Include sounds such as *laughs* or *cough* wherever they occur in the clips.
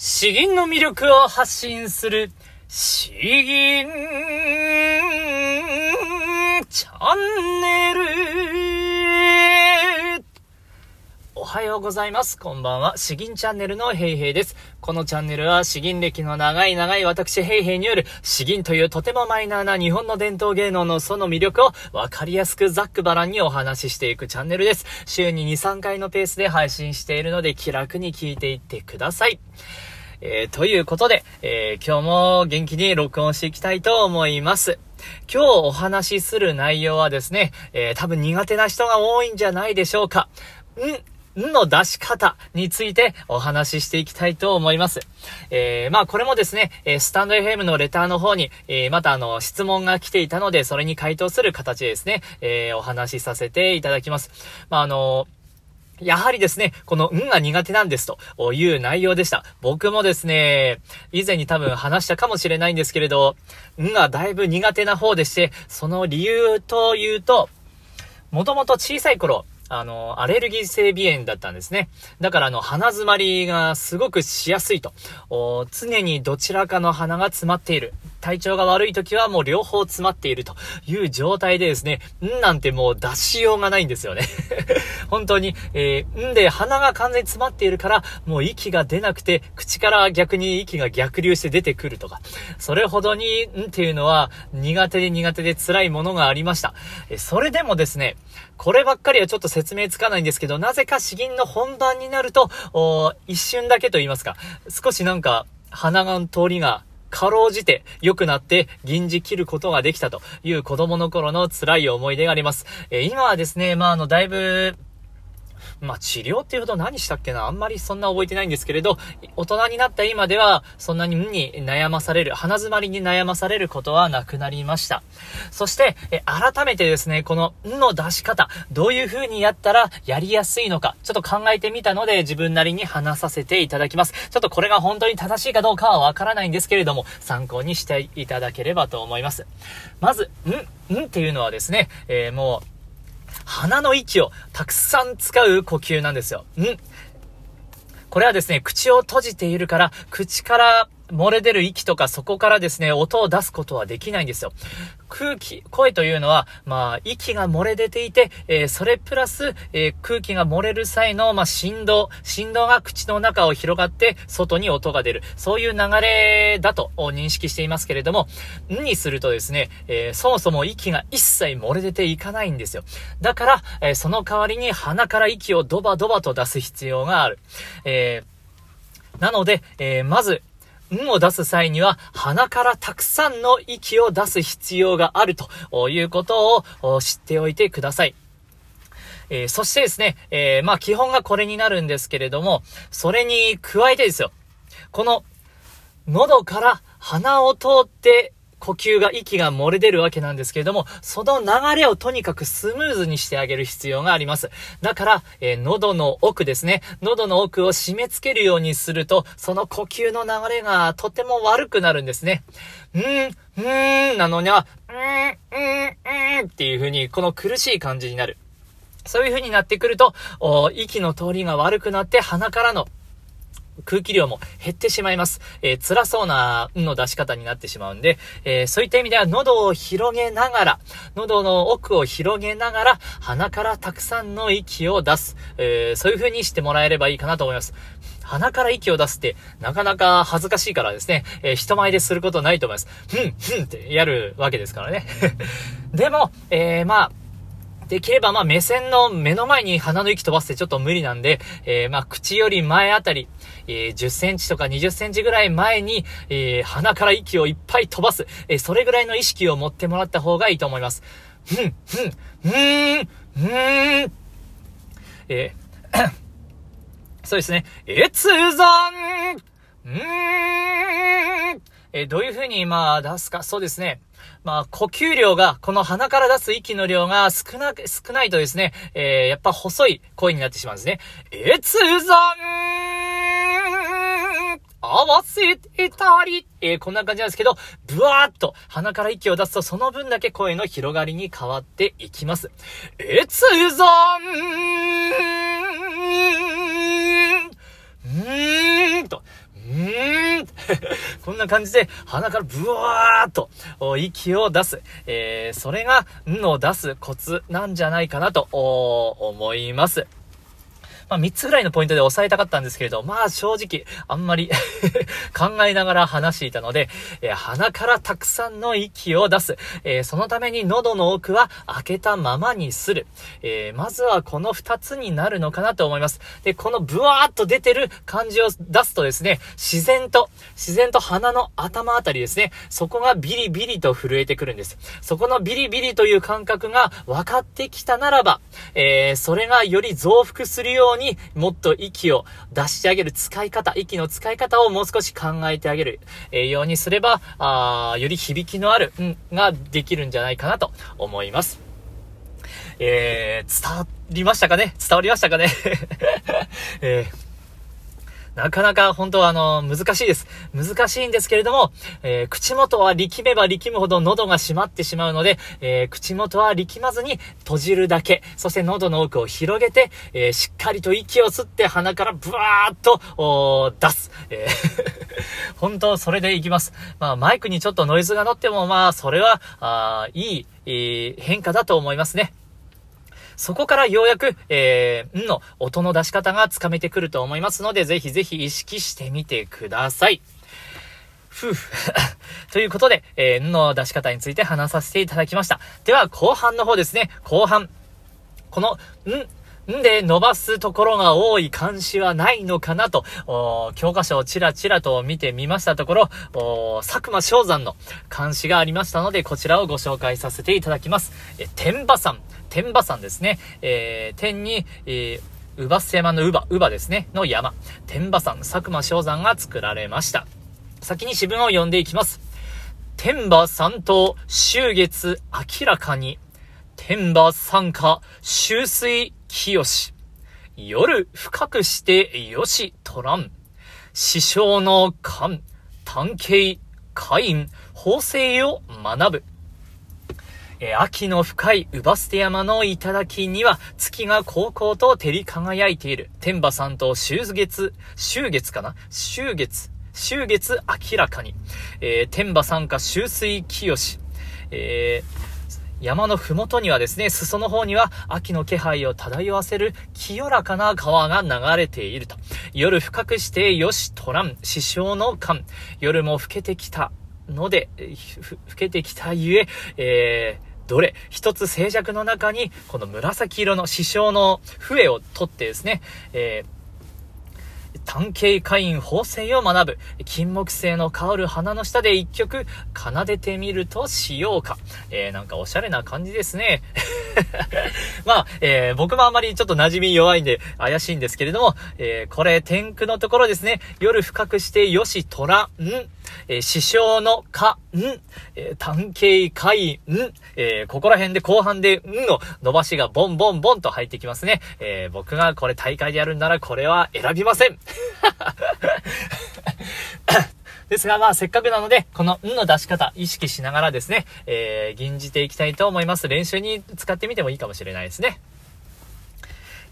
詩吟の魅力を発信する、詩吟チャンネル。おはようございます。こんばんは。詩吟チャンネルのヘイヘイです。このチャンネルは詩吟歴の長い長い私ヘイヘイによる詩吟というとてもマイナーな日本の伝統芸能のその魅力をわかりやすくざっくばらんにお話ししていくチャンネルです。週に2、3回のペースで配信しているので気楽に聞いていってください。えー、ということで、えー、今日も元気に録音していきたいと思います。今日お話しする内容はですね、えー、多分苦手な人が多いんじゃないでしょうか。ん？の出し方についてお話ししていきたいと思います。えー、まあこれもですね、えスタンド FM のレターの方に、え、またあの、質問が来ていたので、それに回答する形でですね、えー、お話しさせていただきます。まああのやはりですね、この、んが苦手なんですという内容でした。僕もですね、以前に多分話したかもしれないんですけれど、んがだいぶ苦手な方でして、その理由というと、もともと小さい頃、あの、アレルギー性鼻炎だったんですね。だからあの、鼻詰まりがすごくしやすいと。常にどちらかの鼻が詰まっている。体調が悪い時はもう両方詰まっているという状態でですね、んなんてもう出しようがないんですよね。*laughs* 本当に、えー、んで鼻が完全に詰まっているから、もう息が出なくて、口から逆に息が逆流して出てくるとか、それほどに、んっていうのは苦手で苦手で辛いものがありました。えそれでもですね、こればっかりはちょっと説明つかないんですけど、なぜか詩吟の本番になると、一瞬だけと言いますか、少しなんか、鼻が通りがかろうじて良くなって銀じ切ることができたという子供の頃の辛い思い出があります。えー、今はですね、まあ、あの、だいぶ、まあ、治療っていうほど何したっけな？あんまりそんな覚えてないんですけれど、大人になった今では、そんなに無に悩まされる、鼻詰まりに悩まされることはなくなりました。そして、え改めてですね、この、んの出し方、どういう風にやったらやりやすいのか、ちょっと考えてみたので、自分なりに話させていただきます。ちょっとこれが本当に正しいかどうかはわからないんですけれども、参考にしていただければと思います。まず、ん、んっていうのはですね、えー、もう、鼻の息をたくさん使う呼吸なんですよ。んこれはですね、口を閉じているから、口から漏れ出る息とかそこからですね、音を出すことはできないんですよ。空気、声というのは、まあ、息が漏れ出ていて、えー、それプラス、えー、空気が漏れる際の、まあ、振動、振動が口の中を広がって、外に音が出る。そういう流れだと認識していますけれども、んにするとですね、えー、そもそも息が一切漏れ出ていかないんですよ。だから、えその代わりに鼻から息をドバドバと出す必要がある。えーなので、えまず、んを出す際には鼻からたくさんの息を出す必要があるということを知っておいてください。えー、そしてですね、えー、まあ基本がこれになるんですけれども、それに加えてですよ、この喉から鼻を通って呼吸が、息が漏れ出るわけなんですけれども、その流れをとにかくスムーズにしてあげる必要があります。だから、えー、喉の奥ですね。喉の奥を締め付けるようにすると、その呼吸の流れがとても悪くなるんですね。うーん、うーんなのには、うーん、うーん、うーんっていう風に、この苦しい感じになる。そういう風になってくると、息の通りが悪くなって鼻からの空気量も減ってしまいます。えー、辛そうな、んの出し方になってしまうんで、えー、そういった意味では喉を広げながら、喉の奥を広げながら、鼻からたくさんの息を出す。えー、そういう風にしてもらえればいいかなと思います。鼻から息を出すって、なかなか恥ずかしいからですね、えー、人前ですることないと思います。ふん、ふんってやるわけですからね。*laughs* でも、えー、まあ、できればまあ目線の目の前に鼻の息飛ばすってちょっと無理なんで、えー、まあ口より前あたり、えー、10センチとか20センチぐらい前に、えー、鼻から息をいっぱい飛ばす、えー、それぐらいの意識を持ってもらった方がいいと思います。ふん、ふん、ふーん、ふーん。えー、*coughs* そうですね。越山うーん。えどういう風に、まあ、出すか？そうですね。まあ、呼吸量が、この鼻から出す息の量が少な、少ないとですね、えー、やっぱ細い声になってしまうんですね。越山合わせてたり、えー、こんな感じなんですけど、ブワーっと鼻から息を出すと、その分だけ声の広がりに変わっていきます。越山うーんと、うーん *laughs* こんな感じで鼻からブワーっと息を出す。えー、それが、んを出すコツなんじゃないかなと思います。まあ、3つぐらいのポイントで押さえたかったんですけれど、まあ、正直、あんまり *laughs* 考えながら話していたので、えー、鼻からたくさんの息を出す。えー、そのために喉の奥は開けたままにする。えー、まずはこの2つになるのかなと思います。で、このブワーっと出てる感じを出すとですね、自然と、自然と鼻の頭あたりですね、そこがビリビリと震えてくるんです。そこのビリビリという感覚が分かってきたならば、え、それがより増幅するようににもっと息を出してあげる使い方、息の使い方をもう少し考えてあげる、えー、ようにすれば、あより響きのある、うん、ができるんじゃないかなと思います。えー、伝わりましたかね？伝わりましたかね？*laughs* えーなかなか本当はあの、難しいです。難しいんですけれども、えー、口元は力めば力むほど喉が閉まってしまうので、えー、口元は力まずに閉じるだけ、そして喉の奥を広げて、えー、しっかりと息を吸って鼻からブワーッと、出す。えー、*laughs* 本当それでいきます。まあ、マイクにちょっとノイズが乗っても、まあ、それは、あいい、えー、変化だと思いますね。そこからようやく、えー、んの音の出し方がつかめてくると思いますので、ぜひぜひ意識してみてください。ふぅ。*laughs* ということで、えー、んの出し方について話させていただきました。では、後半の方ですね。後半。この、ん、んで伸ばすところが多い漢詩はないのかなと、教科書をちらちらと見てみましたところ、佐久間昌山の漢詩がありましたので、こちらをご紹介させていただきます。え、天馬山。天馬山ですね。えー、天に、えー、うばす山のうば、うばですね、の山。天馬山、佐久間昌山が作られました。先に詩文を読んでいきます。天馬三島、秋月明らかに。天馬三下、秋水清し。夜深くしてよしとらん。師匠の勘、探検、会員、法制を学ぶ。え、秋の深いウバステ山の頂には月が高々と照り輝いている。天馬さんと秋月、秋月かな？秋月、秋月明らかに。えー、天馬さんか秋水清し。えー山のふもとにはですね、裾の方には秋の気配を漂わせる清らかな川が流れていると。夜深くしてよしとらん、師匠の勘。夜も更けてきたので、ふ、更けてきたゆえ、えー、どれ一つ静寂の中に、この紫色の師匠の笛を取ってですね、えー探検会員法制を学ぶ、金木犀の香る花の下で一曲奏でてみるとしようか。えー、なんかおしゃれな感じですね。*laughs* まあ、えー、僕もあまりちょっと馴染み弱いんで怪しいんですけれども、えー、これ天空のところですね。夜深くしてよし虎、ん、えー、師匠のか、ん、えー、探検会、ん、えー、ここら辺で後半で、んの伸ばしがボンボンボンと入ってきますね。え、僕がこれ大会でやるんならこれは選びません。*laughs* ですが、まあ、せっかくなので、この、んの出し方、意識しながらですね、えー、吟じていきたいと思います。練習に使ってみてもいいかもしれないですね。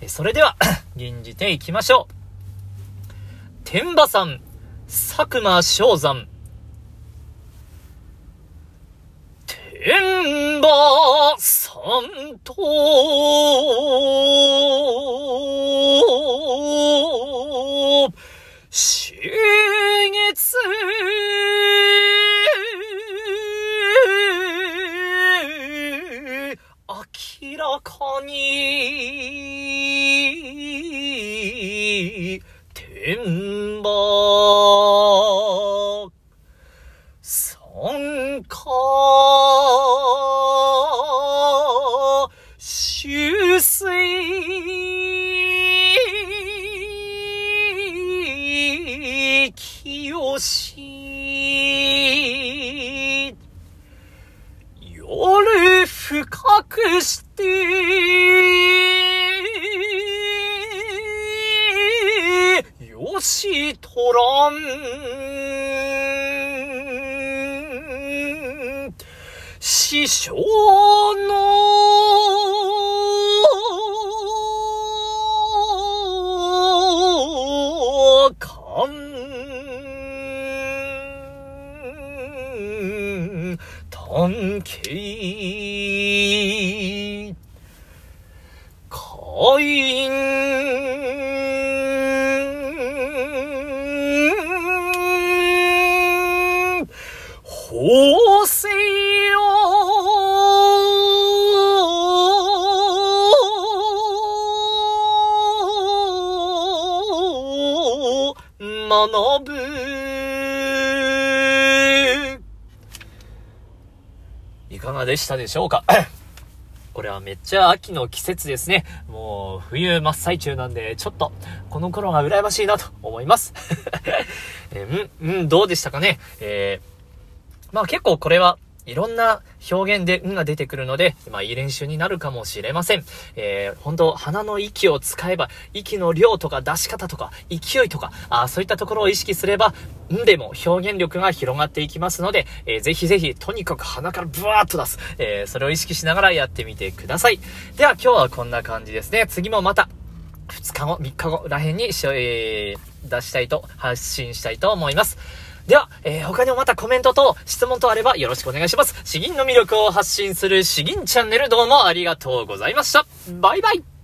えそれでは、*coughs* 吟じていきましょう。天馬山、佐久間昌山。天馬山と、なんか、終水清し、夜深くして、よしとらん。師匠の勘探検会員学ぶ。いかがでしたでしょうか？*coughs* これはめっちゃ秋の季節ですね。もう冬真っ最中なんで、ちょっとこの頃が羨ましいなと思います。*laughs* えー、うん、うん、どうでしたかね？えーまあ結構これはいろんな表現で運が出てくるので、まあいい練習になるかもしれません。えー、本当鼻の息を使えば、息の量とか出し方とか、勢いとか、あそういったところを意識すれば、んでも表現力が広がっていきますので、えー、ぜひぜひ、とにかく鼻からブワーッと出す。えー、それを意識しながらやってみてください。では今日はこんな感じですね。次もまた、2日後、3日後らへんに、えー、出したいと、発信したいと思います。では、えー、他にもまたコメントと質問とあればよろしくお願いします。詩吟の魅力を発信する詩吟チャンネルどうもありがとうございました。バイバイ